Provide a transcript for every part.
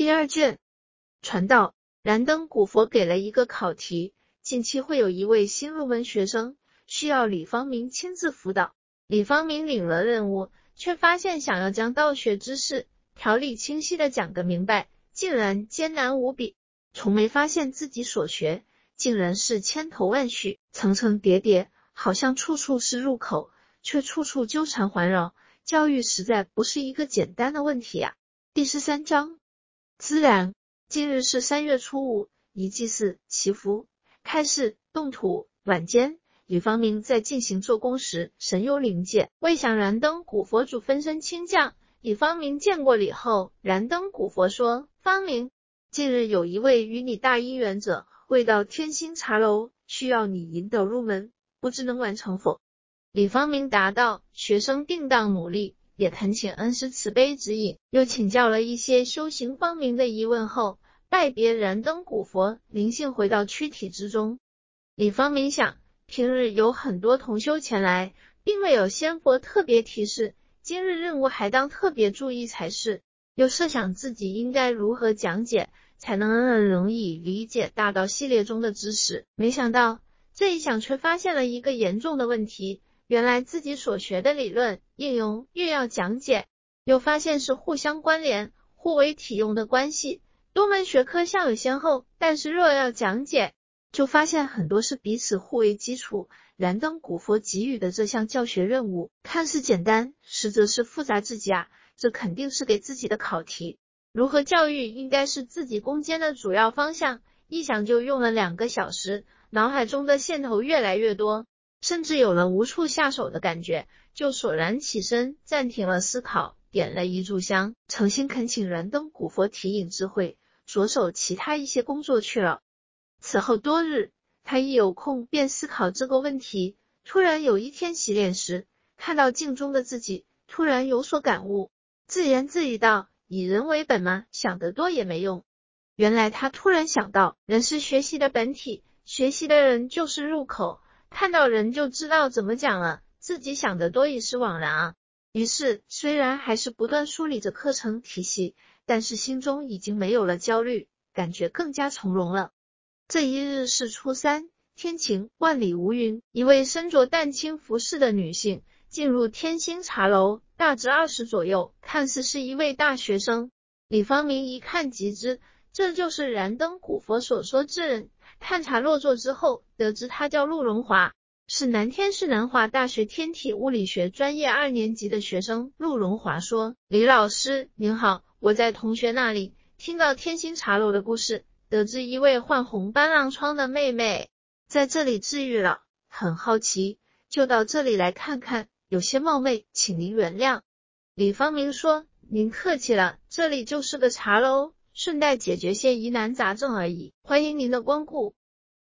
第二卷传道，燃灯古佛给了一个考题，近期会有一位新入门学生。需要李方明亲自辅导。李方明领了任务，却发现想要将道学知识。条理清晰的讲个明白，竟然艰难无比。从没发现自己所学。竟然是千头万绪、层层叠叠，好像处处是入口，却处处纠缠环绕。教育实在不是一个简单的问题呀。第十三章，自然。今日是三月初五，一祭祀、祈福、开市、动土。晚间，李方明在进行做工时，神游灵界，未想燃灯古佛主分身亲降。李方明见过礼后，燃灯古佛说：“方明，近日有一位与你大因缘者，未到天星茶楼，需要你引导入门，不知能完成否？”李方明答道：“学生定当努力。”也恳请恩师慈悲指引，又请教了一些修行方明的疑问后，拜别燃灯古佛，灵性回到躯体之中。李方明想，平日有很多同修前来，并未有仙佛特别提示，今日任务还当特别注意才是。又设想自己应该如何讲解，才能容易理解大道系列中的知识。没想到这一想，却发现了一个严重的问题。原来自己所学的理论应用越要讲解，又发现是互相关联、互为体用的关系。多门学科相有先后，但是若要讲解，就发现很多是彼此互为基础。燃灯古佛给予的这项教学任务看似简单，实则是复杂至极啊！这肯定是给自己的考题。如何教育应该是自己攻坚的主要方向。一想就用了两个小时，脑海中的线头越来越多。甚至有了无处下手的感觉，就索然起身，暂停了思考，点了一炷香，诚心恳请燃灯古佛提引智慧，着手其他一些工作去了。此后多日，他一有空便思考这个问题。突然有一天洗脸时，看到镜中的自己，突然有所感悟，自言自语道：“以人为本吗？想得多也没用。”原来他突然想到，人是学习的本体，学习的人就是入口。看到人就知道怎么讲了，自己想的多已是枉然啊。于是虽然还是不断梳理着课程体系，但是心中已经没有了焦虑，感觉更加从容了。这一日是初三，天晴，万里无云。一位身着淡青服饰的女性进入天星茶楼，大致二十左右，看似是一位大学生。李方明一看即知，这就是燃灯古佛所说之人。探查落座之后，得知他叫陆荣华，是南天市南华大学天体物理学专业二年级的学生。陆荣华说：“李老师您好，我在同学那里听到天星茶楼的故事，得知一位患红斑狼疮的妹妹在这里治愈了，很好奇，就到这里来看看。有些冒昧，请您原谅。”李方明说：“您客气了，这里就是个茶楼。”顺带解决些疑难杂症而已，欢迎您的光顾。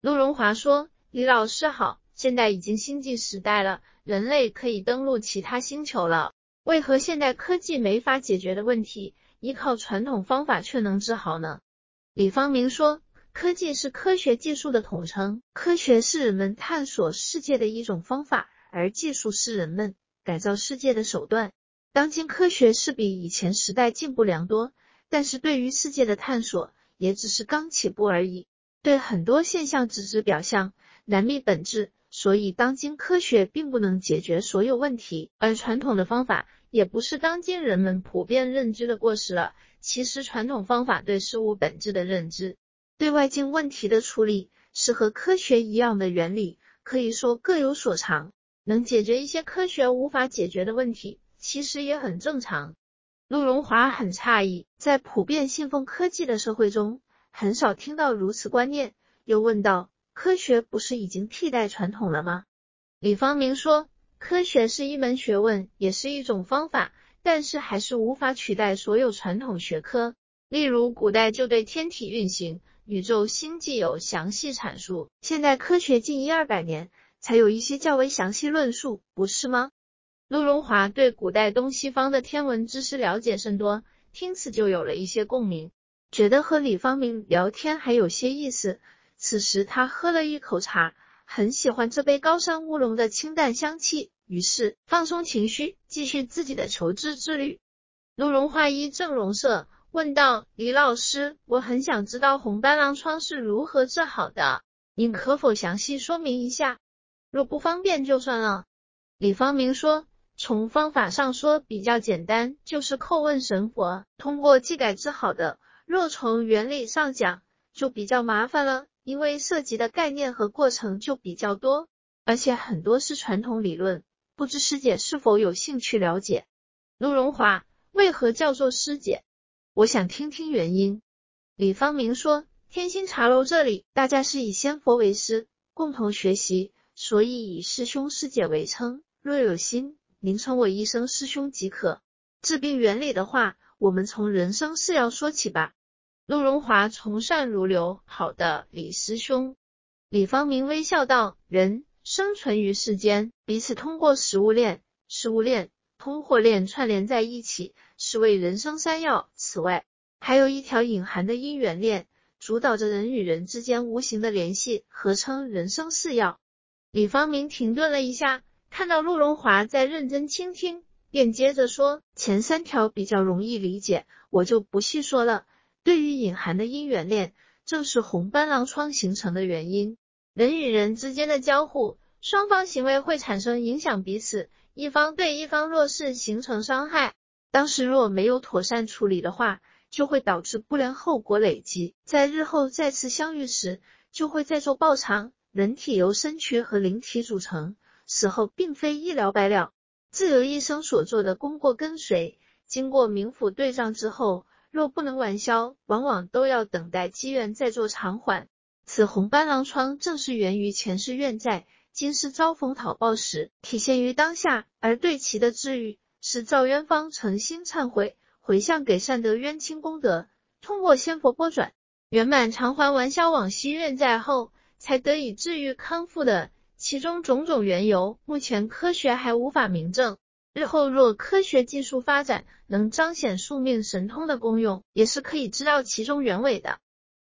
陆荣华说：“李老师好，现在已经星际时代了，人类可以登陆其他星球了。为何现代科技没法解决的问题，依靠传统方法却能治好呢？”李方明说：“科技是科学技术的统称，科学是人们探索世界的一种方法，而技术是人们改造世界的手段。当今科学是比以前时代进步良多。”但是对于世界的探索也只是刚起步而已，对很多现象只知表象，难觅本质，所以当今科学并不能解决所有问题，而传统的方法也不是当今人们普遍认知的过时了。其实传统方法对事物本质的认知，对外境问题的处理，是和科学一样的原理，可以说各有所长，能解决一些科学无法解决的问题，其实也很正常。陆荣华很诧异，在普遍信奉科技的社会中，很少听到如此观念。又问道：“科学不是已经替代传统了吗？”李方明说：“科学是一门学问，也是一种方法，但是还是无法取代所有传统学科。例如，古代就对天体运行、宇宙星际有详细阐述，现代科学近一二百年才有一些较为详细论述，不是吗？”陆荣华对古代东西方的天文知识了解甚多，听此就有了一些共鸣，觉得和李方明聊天还有些意思。此时他喝了一口茶，很喜欢这杯高山乌龙的清淡香气，于是放松情绪，继续自己的求知之旅。陆荣华一正容色，问道：“李老师，我很想知道红斑狼疮是如何治好的，您可否详细说明一下？若不方便就算了。”李方明说：“从方法上说比较简单，就是叩问神佛，通过技改治好的。若从原理上讲，就比较麻烦了，因为涉及的概念和过程就比较多，而且很多是传统理论，不知师姐是否有兴趣了解？”陆荣华为何叫做师姐？我想听听原因。李方明说：“天心茶楼这里，大家是以仙佛为师，共同学习，所以以师兄师姐为称。若有心，您称我一声师兄即可。治病原理的话，我们从人生是要说起吧。”陆荣华从善如流：“好的，李师兄。”李方明微笑道：“人生存于世间，彼此通过食物链、食物链、通货链串联在一起。”是为人生三要。此外，还有一条隐含的因缘链，主导着人与人之间无形的联系，合称人生四要。李方明停顿了一下，看到陆荣华在认真倾听，便接着说：“前三条比较容易理解，我就不细说了。对于隐含的因缘链，正是红斑狼疮形成的原因。人与人之间的交互，双方行为会产生影响彼此，一方对一方若是形成伤害。”当时若没有妥善处理的话，就会导致不良后果累积，在日后再次相遇时，就会再做报偿。人体由身躯和灵体组成，死后并非一了百了，自由一生所做的功过跟随。经过冥府对账之后，若不能完消，往往都要等待机缘再做偿还。此红斑狼疮正是源于前世怨债，今世遭逢讨报时，体现于当下，而对其的治愈。是赵渊方诚心忏悔，回向给善德冤亲功德，通过仙佛拨转，圆满偿还完消往昔怨债后，才得以治愈康复的。其中种种缘由，目前科学还无法明证。日后若科学技术发展，能彰显宿命神通的功用，也是可以知道其中原委的。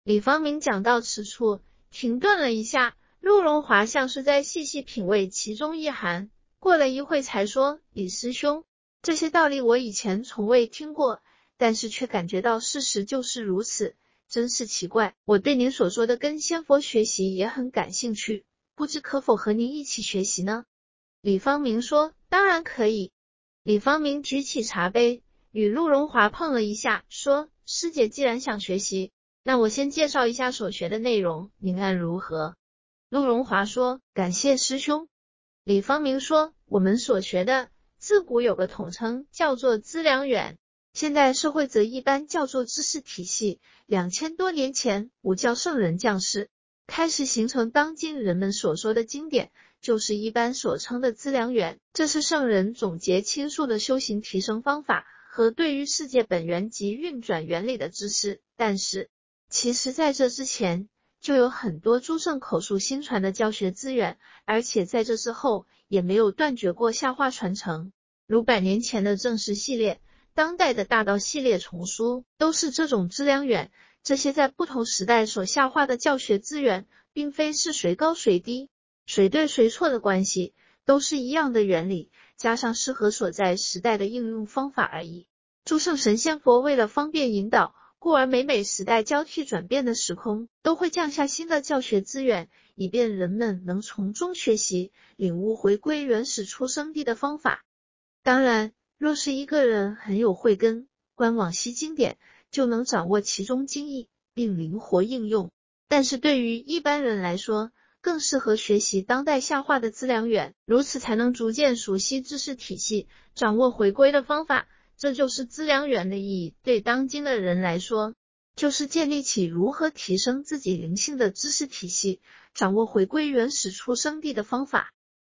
李方明讲到此处，停顿了一下，陆荣华像是在细细品味其中意涵，过了一会才说：“李师兄。”这些道理我以前从未听过，但是却感觉到事实就是如此，真是奇怪。我对您所说的跟仙佛学习也很感兴趣，不知可否和您一起学习呢？李方明说：“当然可以。”李方明举起茶杯，与陆荣华碰了一下，说：“师姐既然想学习，那我先介绍一下所学的内容，您看如何？”陆荣华说：“感谢师兄。”李方明说：“我们所学的。”自古有个统称叫做资粮远，现代社会则一般叫做知识体系。两千多年前，五教圣人降世，开始形成当今人们所说的经典，就是一般所称的资粮源。这是圣人总结倾诉的修行提升方法和对于世界本源及运转原理的知识。但是，其实在这之前，就有很多诸圣口述心传的教学资源，而且在这之后也没有断绝过下话传承。如百年前的正史系列，当代的大道系列丛书，都是这种资粮源。这些在不同时代所下化的教学资源，并非是谁高谁低、谁对谁错的关系，都是一样的原理，加上适合所在时代的应用方法而已。诸圣神仙佛为了方便引导。故而，每每时代交替转变的时空，都会降下新的教学资源，以便人们能从中学习、领悟回归原始出生地的方法。当然，若是一个人很有慧根，观往昔经典，就能掌握其中精义，并灵活应用。但是对于一般人来说，更适合学习当代下化的资粮源，如此才能逐渐熟悉知识体系，掌握回归的方法。这就是资粮源的意义。对当今的人来说，就是建立起如何提升自己灵性的知识体系，掌握回归原始出生地的方法。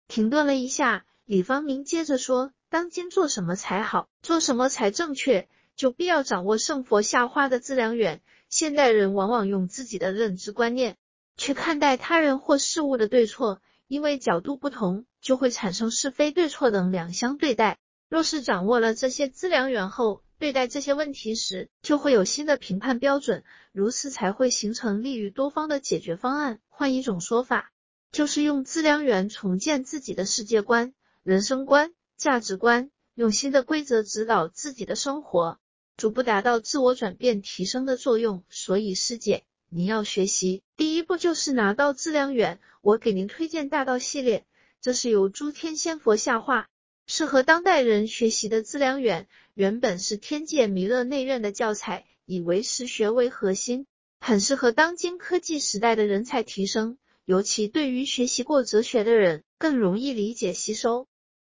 停顿了一下，李方明接着说：“当今做什么才好，做什么才正确，就必要掌握圣佛下化的资粮源。现代人往往用自己的认知观念去看待他人或事物的对错，因为角度不同，就会产生是非对错等两相对待。”若是掌握了这些资粮源后，对待这些问题时，就会有新的评判标准，如此才会形成利于多方的解决方案。换一种说法，就是用资粮源重建自己的世界观、人生观、价值观，用新的规则指导自己的生活。逐步达到自我转变提升的作用。所以师姐，您要学习，第一步就是拿到质量远。我给您推荐大道系列，这是由诸天仙佛下化，适合当代人学习的质量远。原本是天界弥勒内院的教材，以唯识学为核心，很适合当今科技时代的人才提升，尤其对于学习过哲学的人更容易理解吸收。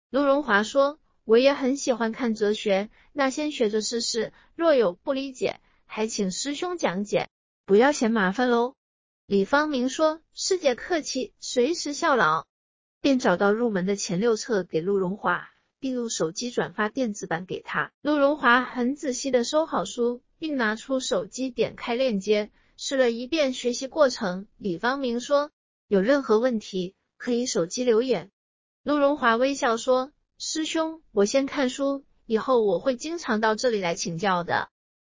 陆荣华说：“我也很喜欢看哲学，那先学着试试。若有不理解，还请师兄讲解，不要嫌麻烦喽。”李方明说：“师姐客气，随时效劳。”便找到入门的前六册给陆荣华，并用手机转发电子版给他。陆荣华很仔细的收好书，并拿出手机点开链接，试了一遍学习过程。李方明说：“有任何问题可以手机留言。”陆荣华微笑说：“师兄，我先看书，以后我会经常到这里来请教的。”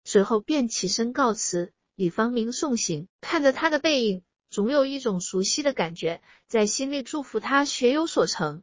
随后便起身告辞。李方明送行，看着他的背影，总有一种熟悉的感觉，在心里祝福他学有所成。